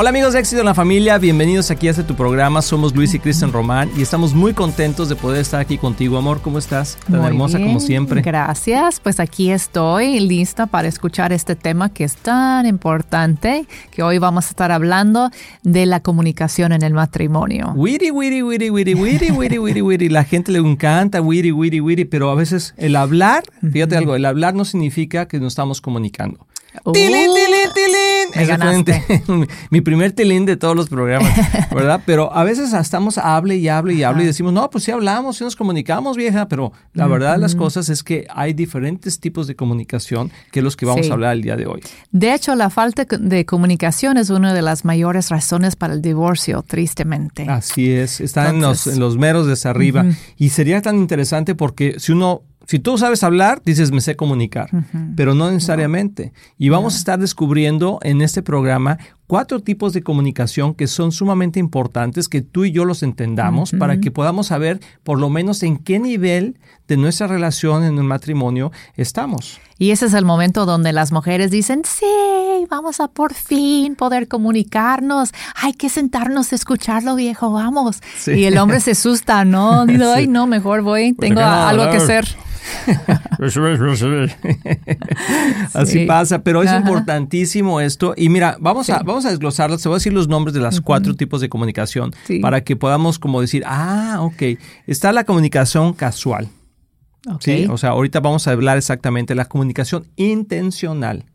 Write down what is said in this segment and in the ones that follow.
Hola amigos de Éxito en la Familia, bienvenidos aquí a este tu programa. Somos Luis y Kristen Román y estamos muy contentos de poder estar aquí contigo, amor. ¿Cómo estás? Tan Muy hermosa bien, como siempre. Gracias. Pues aquí estoy lista para escuchar este tema que es tan importante, que hoy vamos a estar hablando de la comunicación en el matrimonio. Witty, witty, witty, witty, witty, witty, witty, witty. La gente le encanta witty, witty, witty, pero a veces el hablar, fíjate algo, el hablar no significa que nos estamos comunicando. Uh, ¡Tilín, tilín, tilín! me Ese fue un ganaste. ti- mi primer tilín de todos los programas, ¿verdad? Pero a veces estamos hable y hable y hable y decimos, no, pues sí hablamos, sí nos comunicamos, vieja, pero la verdad de las cosas es que hay diferentes tipos de comunicación que los que vamos Sí. a hablar el día de hoy. De hecho, la falta de comunicación es una de las mayores razones para el divorcio, tristemente. Así es, está en, los, Entonces- en los meros de hacia arriba. Y sería tan interesante porque si uno, si tú sabes hablar, dices, me sé comunicar, pero no necesariamente. Y vamos a estar descubriendo en este programa cuatro tipos de comunicación que son sumamente importantes, que tú y yo los entendamos para que podamos saber por lo menos en qué nivel de nuestra relación en un matrimonio estamos. Y ese es el momento donde las mujeres dicen, sí, vamos a por fin poder comunicarnos. Hay que sentarnos a escucharlo, viejo, vamos. Sí. Y el hombre se asusta, ¿no? Dice, ay, no, mejor voy, Pues tengo algo que hacer. Así Sí. pasa, pero es Ajá. importantísimo esto. Y mira, vamos, a, vamos a desglosarlas. Te voy a decir los nombres de las cuatro tipos de comunicación Sí. para que podamos como decir, ah, ok, está la comunicación casual. Ok. ¿sí? O sea, ahorita vamos a hablar exactamente de la comunicación intencional,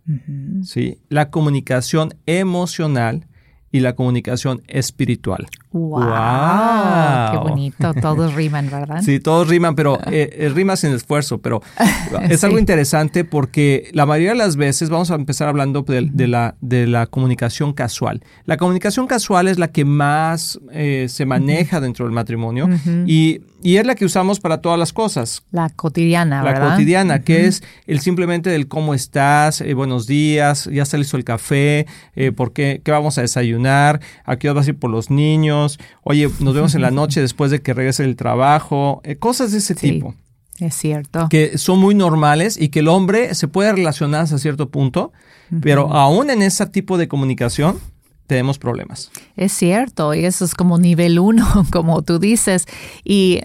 ¿sí? La comunicación emocional y la comunicación espiritual. Wow, Wow. Qué bonito, todos riman, ¿verdad? Sí, todos riman, pero eh, eh, rima sin esfuerzo. Pero es algo interesante porque la mayoría de las veces vamos a empezar hablando de, de la, de la comunicación casual. La comunicación casual es la que más eh, se maneja dentro del matrimonio y, y es la que usamos para todas las cosas. La cotidiana, La ¿verdad? cotidiana, que es el simplemente del cómo estás, eh, buenos días, ya está listo el café, ¿por qué, qué vamos a desayunar? ¿A qué hora vas a ir por los niños? Oye, nos vemos en la noche después de que regrese del trabajo, eh, cosas de ese Sí. tipo Es cierto. que son muy normales y que el hombre se puede relacionar hasta cierto punto, pero aún en ese tipo de comunicación tenemos problemas. Es cierto, y eso es como nivel uno, como tú dices. Y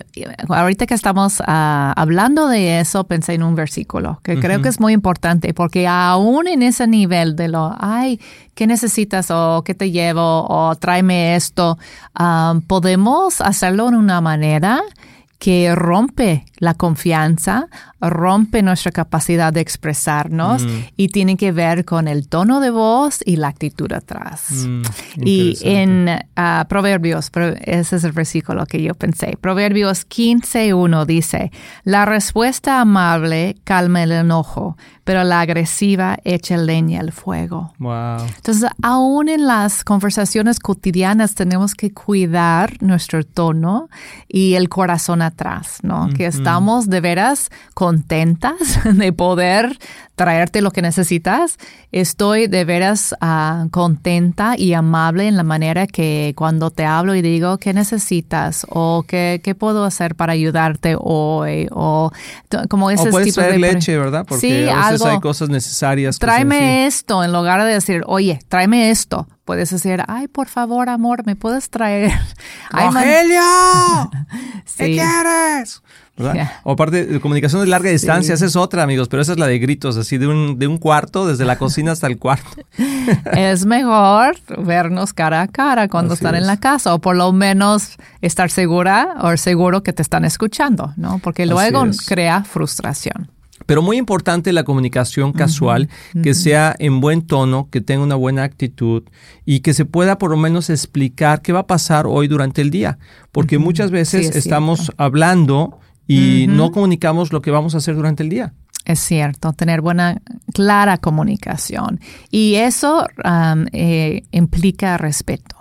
ahorita que estamos ah, hablando de eso, pensé en un versículo que creo que es muy importante, porque aún en ese nivel de lo, ay, ¿qué necesitas o qué te llevo o tráeme esto? ah, podemos hacerlo en una manera que rompe la confianza, rompe nuestra capacidad de expresarnos y tiene que ver con el tono de voz y la actitud atrás. Mm, y en ah, Proverbios, pro- ese es el versículo que yo pensé, Proverbios 15.1 dice, la respuesta amable calma el enojo, pero la agresiva echa leña al fuego. Wow. Entonces, aún en las conversaciones cotidianas tenemos que cuidar nuestro tono y el corazón atrás, ¿no? Que estamos de veras contentas de poder traerte lo que necesitas. Estoy de veras ah, contenta y amable en la manera que cuando te hablo y digo qué necesitas o qué, qué puedo hacer para ayudarte hoy o como ese O puedes tipo traer de leche, ¿verdad? Porque sí, a veces algo. hay cosas necesarias. Tráeme esto, en lugar de decir, oye, tráeme esto. Puedes decir, ay, por favor, amor, ¿me puedes traer? ¡Rogelio! ¿Qué Sí. quieres? Ya. O aparte, de comunicación de larga distancia, esa es otra, amigos, pero esa es la de gritos, así de un, de un cuarto, desde la cocina hasta el cuarto. es mejor vernos cara a cara cuando Así están es. en la casa, o por lo menos estar segura o seguro que te están escuchando, ¿no? Porque luego crea frustración. Pero muy importante la comunicación casual, que sea en buen tono, que tenga una buena actitud y que se pueda por lo menos explicar qué va a pasar hoy durante el día. Porque muchas veces Sí, es estamos hablando y no comunicamos lo que vamos a hacer durante el día. Es cierto, tener buena, clara comunicación. Y eso um, eh, implica respeto.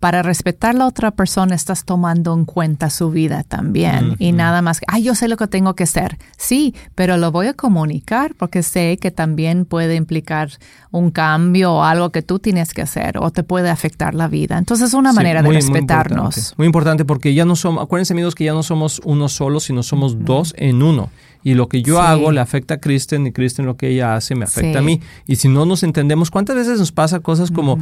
Para respetar a la otra persona estás tomando en cuenta su vida también y nada más, ay, yo sé lo que tengo que hacer. Sí, pero lo voy a comunicar porque sé que también puede implicar un cambio o algo que tú tienes que hacer o te puede afectar la vida. Entonces es una manera de respetarnos. Muy importante. porque ya no somos, acuérdense amigos que ya no somos uno solo, sino somos dos en uno. Y lo que yo hago le afecta a Kristen y Kristen lo que ella hace me afecta a mí. Y si no nos entendemos, ¿cuántas veces nos pasa cosas como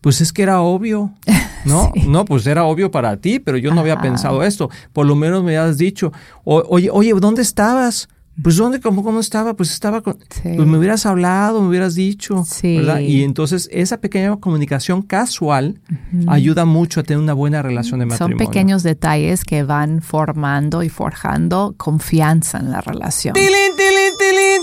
pues es que era obvio, ¿no? No, pues era obvio para ti, pero yo no había pensado esto. Por lo menos me habías dicho, oye, oye, ¿dónde estabas? Pues ¿dónde, cómo, cómo estaba? Pues estaba con... Pues me hubieras hablado, me hubieras dicho, ¿verdad? Y entonces esa pequeña comunicación casual ayuda mucho a tener una buena relación de matrimonio. Son pequeños detalles que van formando y forjando confianza en la relación. ¡Tilín, tilín, tilín!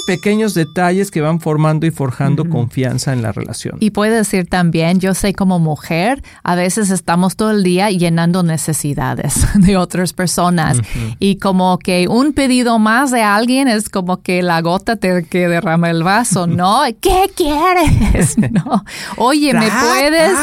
Pequeños detalles que van formando y forjando confianza en la relación. Y puede decir también, yo sé como mujer, a veces estamos todo el día llenando necesidades de otras personas y como que un pedido más de alguien es como que la gota te, que derrama el vaso, ¿no? ¿Qué quieres? No. Oye, ¿me puedes?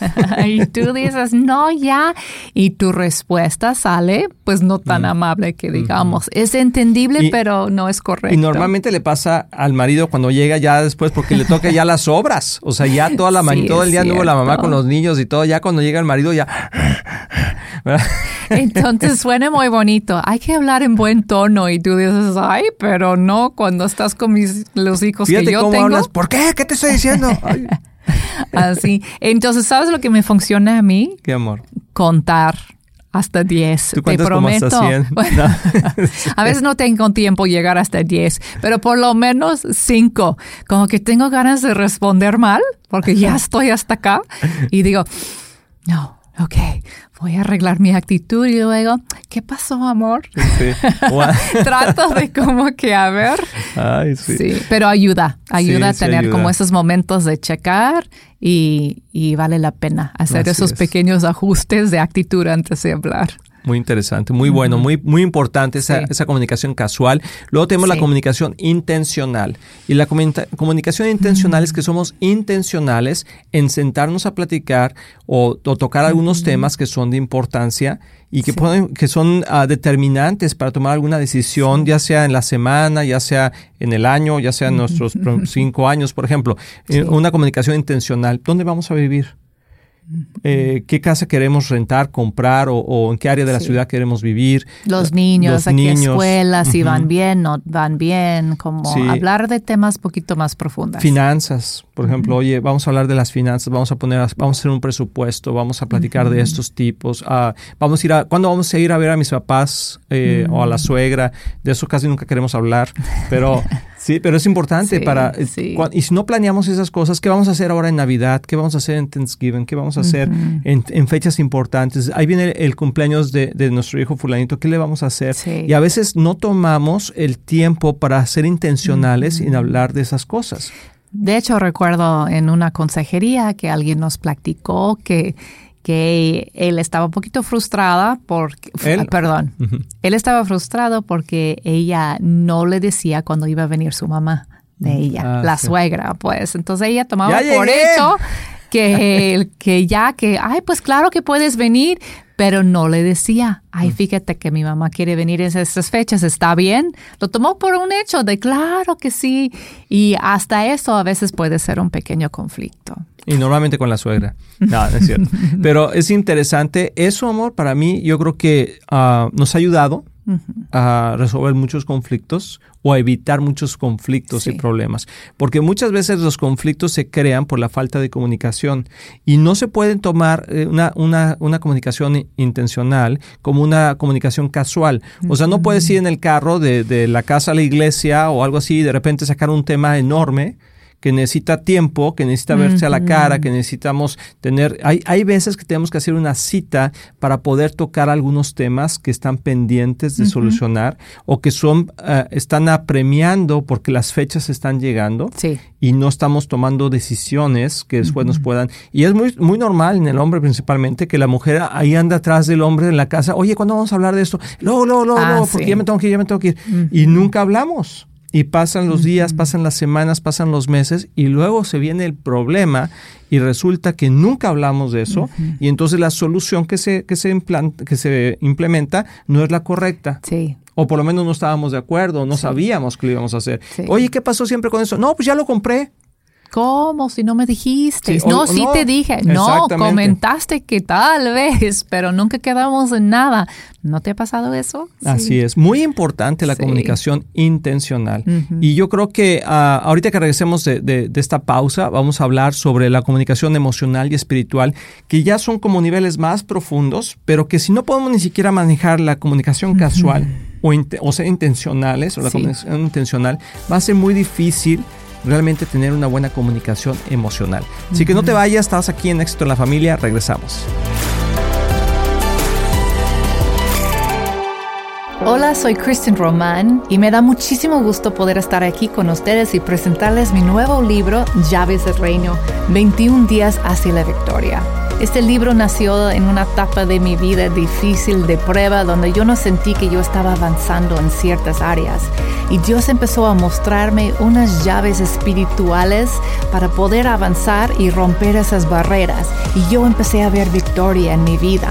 y tú dices, no, ya. Y tu respuesta sale, pues no tan amable que digamos. Es entendible, pero no es correcto. Y normalmente le pasa al marido cuando llega ya después, porque le toca ya las obras. O sea, ya toda la todo el día anduvo la mamá con los niños y todo. Ya cuando llega el marido, ya. Entonces suena muy bonito. Hay que hablar en buen tono y tú dices, ay, pero no cuando estás con mis, los hijos que yo cómo tengo. Hablas. ¿Por qué? ¿Qué te estoy diciendo? Así. Entonces, ¿sabes lo que me funciona a mí? ¿Qué amor? Contar hasta 10. Te prometo. a veces no tengo tiempo llegar hasta 10, pero por lo menos 5. Como que tengo ganas de responder mal, porque ya estoy hasta acá. Y digo, no, ok, voy a arreglar mi actitud y luego, ¿qué pasó, amor? Sí. Trato de como que, a ver. Ay, sí. sí. pero ayuda, ayuda a tener como esos momentos de checar y, y vale la pena hacer esos pequeños ajustes de actitud antes de hablar. Muy interesante, muy bueno, muy, muy importante esa, esa comunicación casual. Luego tenemos la comunicación intencional. Y la comunicación intencional es que somos intencionales en sentarnos a platicar o, tocar algunos temas que son de importancia y que, pueden, que son ah, determinantes para tomar alguna decisión, ya sea en la semana, ya sea en el año, ya sea en nuestros cinco años, por ejemplo. Eh, una comunicación intencional. ¿Dónde vamos a vivir? Eh, qué casa queremos rentar, comprar o, en qué área de la ciudad queremos vivir. Los niños, a qué escuelas, si van bien, no van bien, como hablar de temas poquito más profundos. Finanzas, por ejemplo, oye, vamos a hablar de las finanzas, vamos a poner, vamos a hacer un presupuesto, vamos a platicar de estos tipos. Vamos a ir a, ¿cuándo vamos a ir a ver a mis papás eh, o a la suegra? De eso casi nunca queremos hablar, pero Sí, pero es importante para... Eh, y si no planeamos esas cosas, ¿qué vamos a hacer ahora en Navidad? ¿Qué vamos a hacer en Thanksgiving? ¿Qué vamos a hacer en, fechas importantes? Ahí viene el, cumpleaños de, nuestro hijo fulanito. ¿Qué le vamos a hacer? Y a veces no tomamos el tiempo para ser intencionales en hablar de esas cosas. De hecho, recuerdo en una consejería que alguien nos platicó que que él estaba un poquito frustrada porque, perdón, él estaba frustrado porque ella no le decía cuando iba a venir su mamá de ella, ah, la suegra, pues. Entonces ella tomaba por hecho que, que ya, que, ay, pues claro que puedes venir, pero no le decía, ay, mm. fíjate que mi mamá quiere venir en esas fechas, ¿está bien? Lo tomó por un hecho de claro que sí. Y hasta eso a veces puede ser un pequeño conflicto. Y normalmente con la suegra. No, no es cierto. Pero es interesante. Eso, amor, para mí, yo creo que ah, nos ha ayudado a resolver muchos conflictos o a evitar muchos conflictos y problemas. Porque muchas veces los conflictos se crean por la falta de comunicación y no se pueden tomar eh, una, una, una comunicación intencional como una comunicación casual. O sea, no puedes ir en el carro de, de la casa a la iglesia o algo así y de repente sacar un tema enorme que necesita tiempo, que necesita verse a la cara, que necesitamos tener... Hay, hay veces que tenemos que hacer una cita para poder tocar algunos temas que están pendientes de solucionar o que son eh, están apremiando porque las fechas están llegando y no estamos tomando decisiones que después nos puedan... Y es muy, muy normal en el hombre principalmente que la mujer ahí anda atrás del hombre en la casa, oye, ¿cuándo vamos a hablar de esto? Luego, luego, luego, ah, porque ya me tengo que ir, ya me tengo que ir. Y nunca hablamos. Y pasan los días, pasan las semanas, pasan los meses y luego se viene el problema y resulta que nunca hablamos de eso y entonces la solución que se, que, se que se implementa no es la correcta. Sí. O por lo menos no estábamos de acuerdo, no sabíamos que lo íbamos a hacer. Oye, ¿qué pasó siempre con eso? No, pues ya lo compré. ¿Cómo? Si no me dijiste. no, sí te dije. No, comentaste que tal vez, pero nunca quedamos en nada. ¿No te ha pasado eso? Así es. Muy importante la comunicación intencional. Y yo creo que ah, ahorita que regresemos de, de, esta pausa, vamos a hablar sobre la comunicación emocional y espiritual, que ya son como niveles más profundos, pero que si no podemos ni siquiera manejar la comunicación casual o, o ser intencionales, o la comunicación intencional, va a ser muy difícil realmente tener una buena comunicación emocional. Así que no te vayas, estás aquí en Éxito en la Familia, regresamos. Hola, soy Kristen Román y me da muchísimo gusto poder estar aquí con ustedes y presentarles mi nuevo libro, Llaves del Reino, 21 días hacia la victoria. Este libro nació en una etapa de mi vida difícil de prueba donde yo no sentí que yo estaba avanzando en ciertas áreas y Dios empezó a mostrarme unas llaves espirituales para poder avanzar y romper esas barreras y yo empecé a ver victoria en mi vida.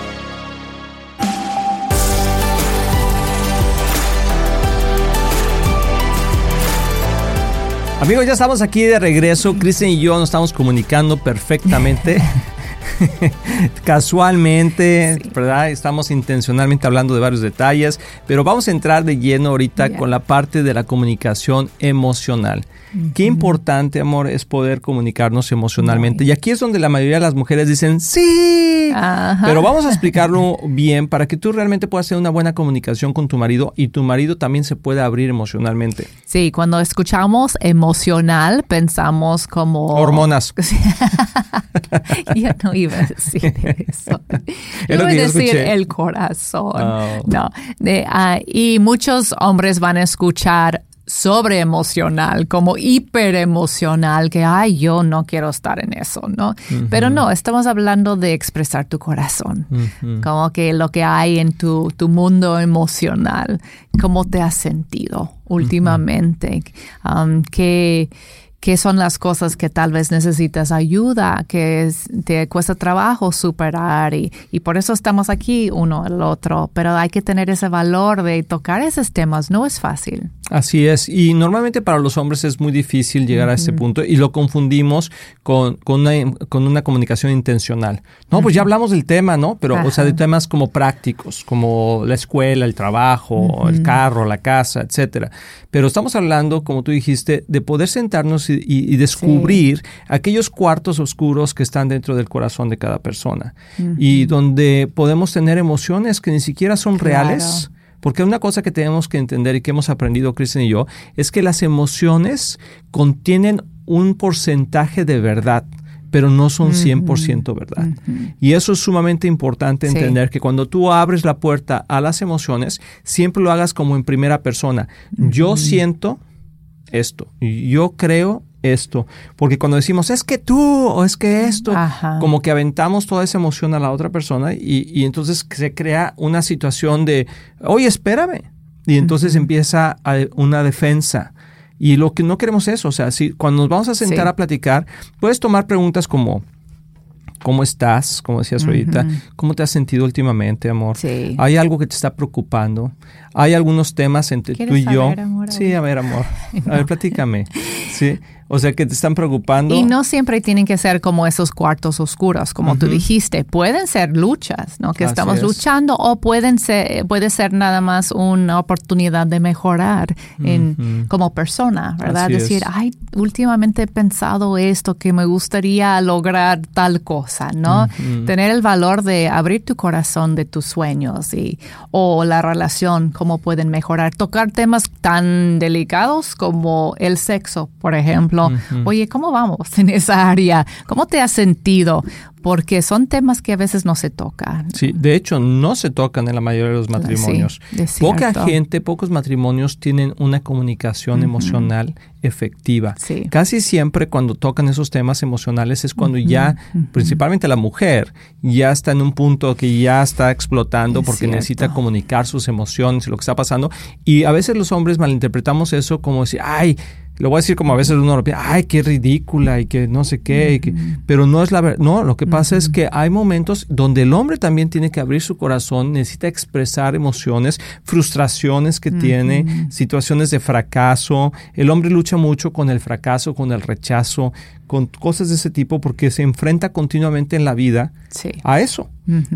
Amigos, ya estamos aquí de regreso. Cristian y yo nos estamos comunicando perfectamente. casualmente, ¿verdad? Estamos intencionalmente hablando de varios detalles, pero vamos a entrar de lleno ahorita con la parte de la comunicación emocional. Qué importante, amor, es poder comunicarnos emocionalmente. Y aquí es donde la mayoría de las mujeres dicen, sí, pero vamos a explicarlo bien para que tú realmente puedas tener una buena comunicación con tu marido y tu marido también se pueda abrir emocionalmente. Sí, cuando escuchamos emocional, pensamos como... Hormonas. ya no iba a decir eso. iba a decir el corazón. Oh. No. Ah, y muchos hombres van a escuchar sobre emocional, como hiper emocional, que, ay, yo no quiero estar en eso, ¿no? Pero no, estamos hablando de expresar tu corazón, como que lo que hay en tu, tu mundo emocional, cómo te has sentido últimamente, um, que qué son las cosas que tal vez necesitas ayuda, que te cuesta trabajo superar y, y, por eso estamos aquí uno el otro, pero hay que tener ese valor de tocar esos temas, no es fácil. Así es, y normalmente para los hombres es muy difícil llegar a este punto y lo confundimos con, con, una, con una comunicación intencional. No, pues ya hablamos del tema, ¿no? Pero, o sea, de temas como prácticos, como la escuela, el trabajo, el carro, la casa, etcétera. Pero estamos hablando, como tú dijiste, de poder sentarnos y, descubrir aquellos cuartos oscuros que están dentro del corazón de cada persona y donde podemos tener emociones que ni siquiera son reales. Porque una cosa que tenemos que entender y que hemos aprendido Kristen y yo es que las emociones contienen un porcentaje de verdad pero no son 100% verdad. Y eso es sumamente importante entender que cuando tú abres la puerta a las emociones, siempre lo hagas como en primera persona. Yo siento esto, yo creo esto. Porque cuando decimos, es que tú o es que esto, como que aventamos toda esa emoción a la otra persona y, entonces se crea una situación de, oye, espérame. Y entonces empieza una defensa. Y lo que no queremos es eso. O sea, si cuando nos vamos a sentar a platicar, puedes tomar preguntas como, ¿Cómo estás? Como decías ahorita. ¿Cómo te has sentido últimamente, amor? Sí. ¿Hay algo que te está preocupando? ¿Hay algunos temas entre tú y yo? sí, a ver, amor. A ver, platícame. Sí. O sea, que te están preocupando. Y no siempre tienen que ser como esos cuartos oscuros, como tú dijiste. Pueden ser luchas, ¿no? Que estamos luchando o pueden ser, puede ser nada más una oportunidad de mejorar en, como persona, ¿verdad? Decir, ay, últimamente he pensado esto, que me gustaría lograr tal cosa ¿no? Tener el valor de abrir tu corazón de tus sueños y o la relación, cómo pueden mejorar, tocar temas tan delicados como el sexo, por ejemplo. Oye, ¿cómo vamos en esa área? ¿Cómo te has sentido? Porque son temas que a veces no se tocan. Sí, de hecho no se tocan en la mayoría de los matrimonios. Poca gente, pocos matrimonios tienen una comunicación emocional efectiva. Casi siempre cuando tocan esos temas emocionales es cuando ya, principalmente la mujer, ya está en un punto que ya está explotando porque necesita comunicar sus emociones y lo que está pasando. Y a veces los hombres malinterpretamos eso como decir, ay, lo voy a decir como a veces uno lo piensa, ay, qué ridícula y que no sé qué, pero no es la verdad. No, lo que pasa es que hay momentos donde el hombre también tiene que abrir su corazón, necesita expresar emociones, frustraciones que tiene, situaciones de fracaso. El hombre lucha mucho con el fracaso, con el rechazo, con cosas de ese tipo porque se enfrenta continuamente en la vida a eso.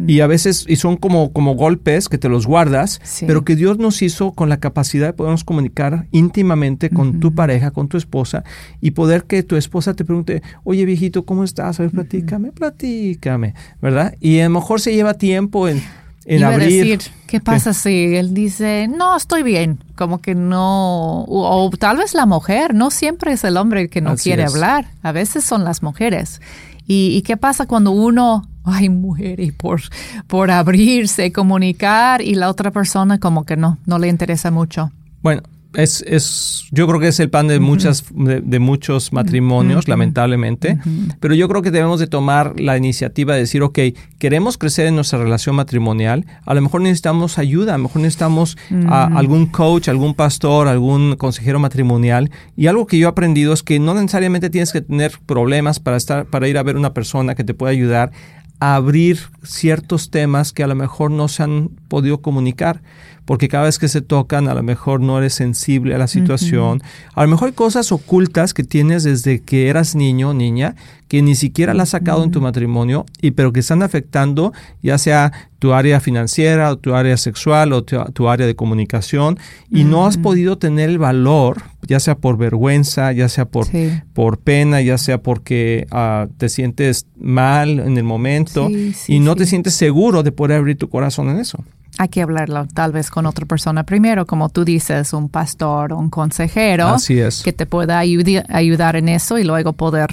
Y a veces, y son como, como golpes que te los guardas, pero que Dios nos hizo con la capacidad de podernos comunicar íntimamente con tu pareja, con tu esposa, y poder que tu esposa te pregunte, oye viejito, ¿cómo estás? A ver, platícame, platícame, ¿verdad? Y a lo mejor se lleva tiempo en en Iba abrir. A decir, ¿qué pasa si él dice, no, estoy bien? Como que no, o, tal vez la mujer, no siempre es el hombre que no quiere hablar, a veces son las mujeres. ¿Y, qué pasa cuando uno, ay, mujer, y por, por abrirse, comunicar, y la otra persona como que no, no le interesa mucho? Bueno, es, es, yo creo que es el pan de muchas, de, muchos matrimonios, lamentablemente. Pero yo creo que debemos de tomar la iniciativa de decir, ok, queremos crecer en nuestra relación matrimonial. A lo mejor necesitamos ayuda, a lo mejor necesitamos algún coach, algún pastor, algún consejero matrimonial. Y algo que yo he aprendido es que no necesariamente tienes que tener problemas para estar, para ir a ver una persona que te pueda ayudar a abrir ciertos temas que a lo mejor no se han podido comunicar porque cada vez que se tocan a lo mejor no eres sensible a la situación. A lo mejor hay cosas ocultas que tienes desde que eras niño o niña que ni siquiera la has sacado en tu matrimonio y pero que están afectando ya sea tu área financiera o tu área sexual o tu, área de comunicación y no has podido tener el valor, ya sea por vergüenza, ya sea por, por pena, ya sea porque ah, te sientes mal en el momento y no te sientes seguro de poder abrir tu corazón en eso hay que hablarlo tal vez con otra persona primero, como tú dices, un pastor, un consejero, Así es. que te pueda ayudar en eso y luego poder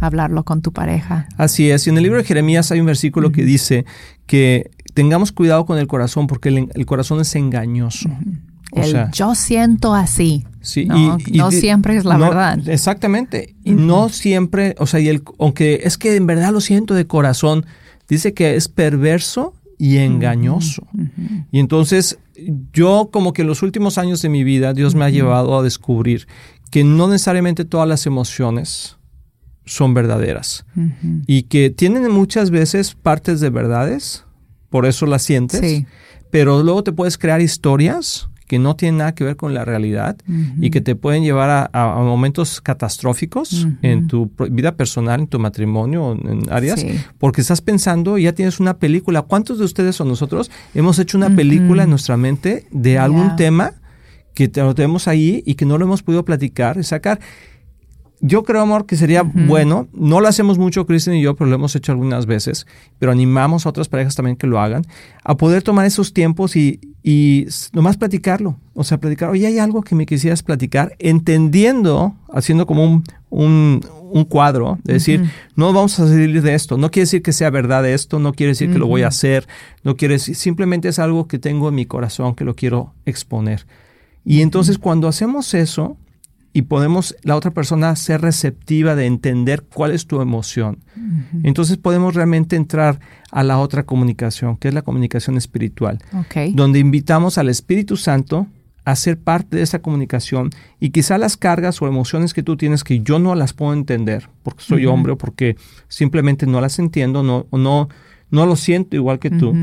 hablarlo con tu pareja. Así es. Y en el libro de Jeremías hay un versículo que dice que tengamos cuidado con el corazón porque el, corazón es engañoso. Yo siento así. Sí, no, y, no siempre es la verdad. Exactamente. Y no siempre, o sea, y el, aunque es que en verdad lo siento de corazón, dice que es perverso y engañoso. Y entonces yo como que en los últimos años de mi vida Dios me ha llevado a descubrir que no necesariamente todas las emociones son verdaderas y que tienen muchas veces partes de verdades, por eso las sientes, pero luego te puedes crear historias que no tienen nada que ver con la realidad y que te pueden llevar a, momentos catastróficos en tu vida personal, en tu matrimonio, en áreas, porque estás pensando, ya tienes una película. ¿Cuántos de ustedes o nosotros hemos hecho una película en nuestra mente de algún tema que te lo tenemos ahí y que no lo hemos podido platicar y sacar? Yo creo, amor, que sería bueno, no lo hacemos mucho Kristen y yo, pero lo hemos hecho algunas veces, pero animamos a otras parejas también que lo hagan, a poder tomar esos tiempos y, y nomás platicarlo. O sea, platicar, oye, hay algo que me quisieras platicar, entendiendo, haciendo como un, un, un cuadro, de decir, no vamos a salir de esto, no quiere decir que sea verdad esto, no quiere decir que lo voy a hacer, no quiere decir, simplemente es algo que tengo en mi corazón que lo quiero exponer. Y entonces cuando hacemos eso, y podemos la otra persona ser receptiva de entender cuál es tu emoción. Entonces podemos realmente entrar a la otra comunicación, que es la comunicación espiritual, donde invitamos al Espíritu Santo a ser parte de esa comunicación y quizá las cargas o emociones que tú tienes que yo no las puedo entender porque soy hombre o porque simplemente no las entiendo no, no, no lo siento igual que tú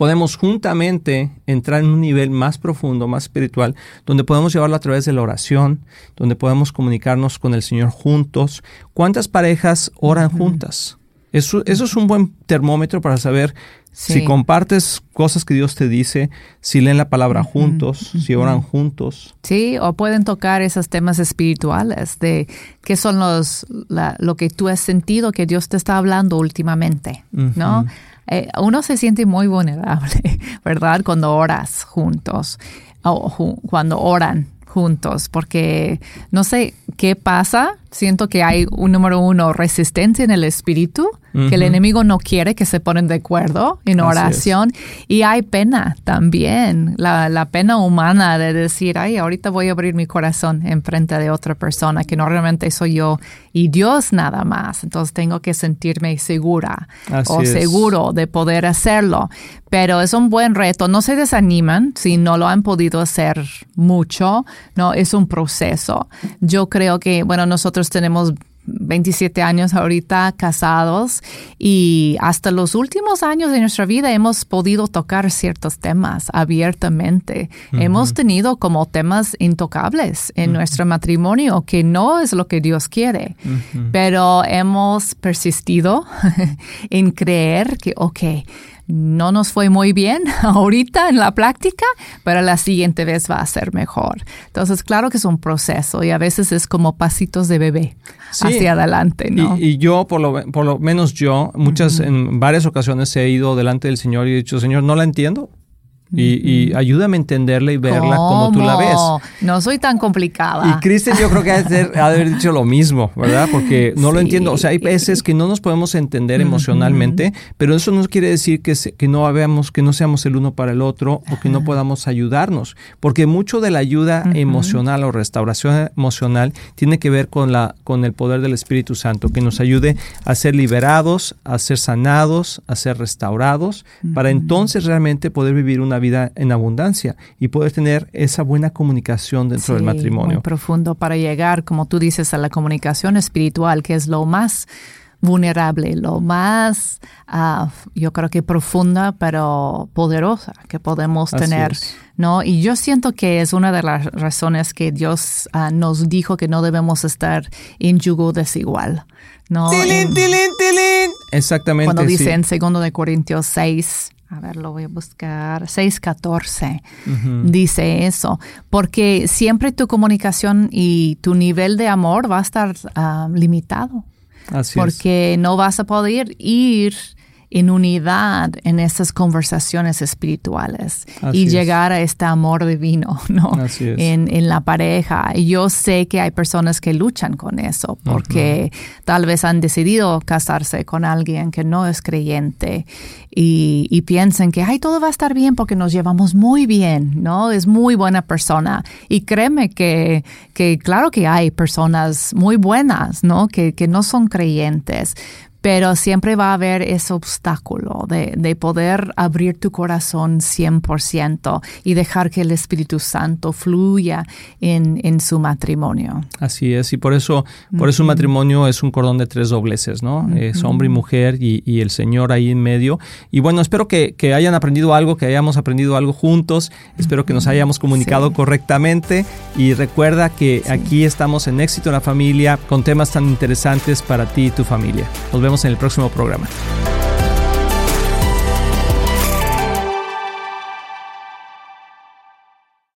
podemos juntamente entrar en un nivel más profundo, más espiritual, donde podemos llevarlo a través de la oración, donde podemos comunicarnos con el Señor juntos. ¿Cuántas parejas oran juntas? Eso, eso, es un buen termómetro para saber Si compartes cosas que Dios te dice, si leen la palabra juntos, si oran juntos. Sí, o pueden tocar esos temas espirituales de qué son los lo que tú has sentido que Dios te está hablando últimamente, ¿no? Eh, uno se siente muy vulnerable, ¿verdad? Cuando oras juntos o cuando oran juntos, porque no sé qué pasa. Siento que hay un número uno, resistencia en el espíritu que el enemigo no quiere que se ponen de acuerdo en oración. Y hay pena también, la, pena humana de decir, ay, ahorita voy a abrir mi corazón en frente de otra persona que no realmente soy yo y Dios nada más. Entonces tengo que sentirme segura o seguro de poder hacerlo. Pero es un buen reto. No se desaniman si no lo han podido hacer mucho. No, es un proceso. Yo creo que, bueno, nosotros tenemos 27 años ahorita casados y hasta los últimos años de nuestra vida hemos podido tocar ciertos temas abiertamente. Hemos tenido como temas intocables en nuestro matrimonio que no es lo que Dios quiere, pero hemos persistido en creer que, ok, no nos fue muy bien ahorita en la práctica, pero la siguiente vez va a ser mejor. Entonces, claro que es un proceso y a veces es como pasitos de bebé hacia adelante, ¿no? Y, yo, por lo, por lo menos yo, muchas, en varias ocasiones he ido delante del Señor y he dicho, Señor, no la entiendo, y, ayúdame a entenderla y verla como tú la ves. No soy tan complicada. Y Kristen yo creo que ha de, haber dicho lo mismo, ¿verdad? Porque no lo entiendo. O sea, hay veces que no nos podemos entender emocionalmente, pero eso no quiere decir que, que no veamos, que no seamos el uno para el otro o que no podamos ayudarnos. Porque mucho de la ayuda emocional o restauración emocional tiene que ver con, la, con el poder del Espíritu Santo, que nos ayude a ser liberados, a ser sanados, a ser restaurados, para entonces realmente poder vivir una vida en abundancia y poder tener esa buena comunicación dentro del matrimonio. Muy profundo para llegar, como tú dices, a la comunicación espiritual, que es lo más vulnerable, lo más, ah, yo creo que profunda, pero poderosa que podemos tener. ¿no? Y yo siento que es una de las razones que Dios ah, nos dijo que no debemos estar en yugo desigual. ¿no? ¡Tilín, tilín, tilín! Exactamente. Cuando dice en 2 de Corintios 6, a ver, lo voy a buscar, 614, dice eso, porque siempre tu comunicación y tu nivel de amor va a estar ah, limitado. Así porque no vas a poder ir en unidad en esas conversaciones espirituales y llegar a este amor divino, ¿no? En, en, la pareja. Y yo sé que hay personas que luchan con eso porque tal vez han decidido casarse con alguien que no es creyente y, y piensan que, ay, todo va a estar bien porque nos llevamos muy bien, ¿no? Es muy buena persona. Y créeme que, que claro que hay personas muy buenas, ¿no? Que, que no son creyentes, pero siempre va a haber ese obstáculo de, de, poder abrir tu corazón 100% y dejar que el Espíritu Santo fluya en, en su matrimonio. Así es, y por eso, por eso un matrimonio es un cordón de tres dobleces, ¿no? Es hombre y mujer y, y, el Señor ahí en medio. Y bueno, espero que, que, hayan aprendido algo, que hayamos aprendido algo juntos, espero que nos hayamos comunicado correctamente y recuerda que aquí estamos en Éxito en la Familia con temas tan interesantes para ti y tu familia. Nos vemos en el próximo programa.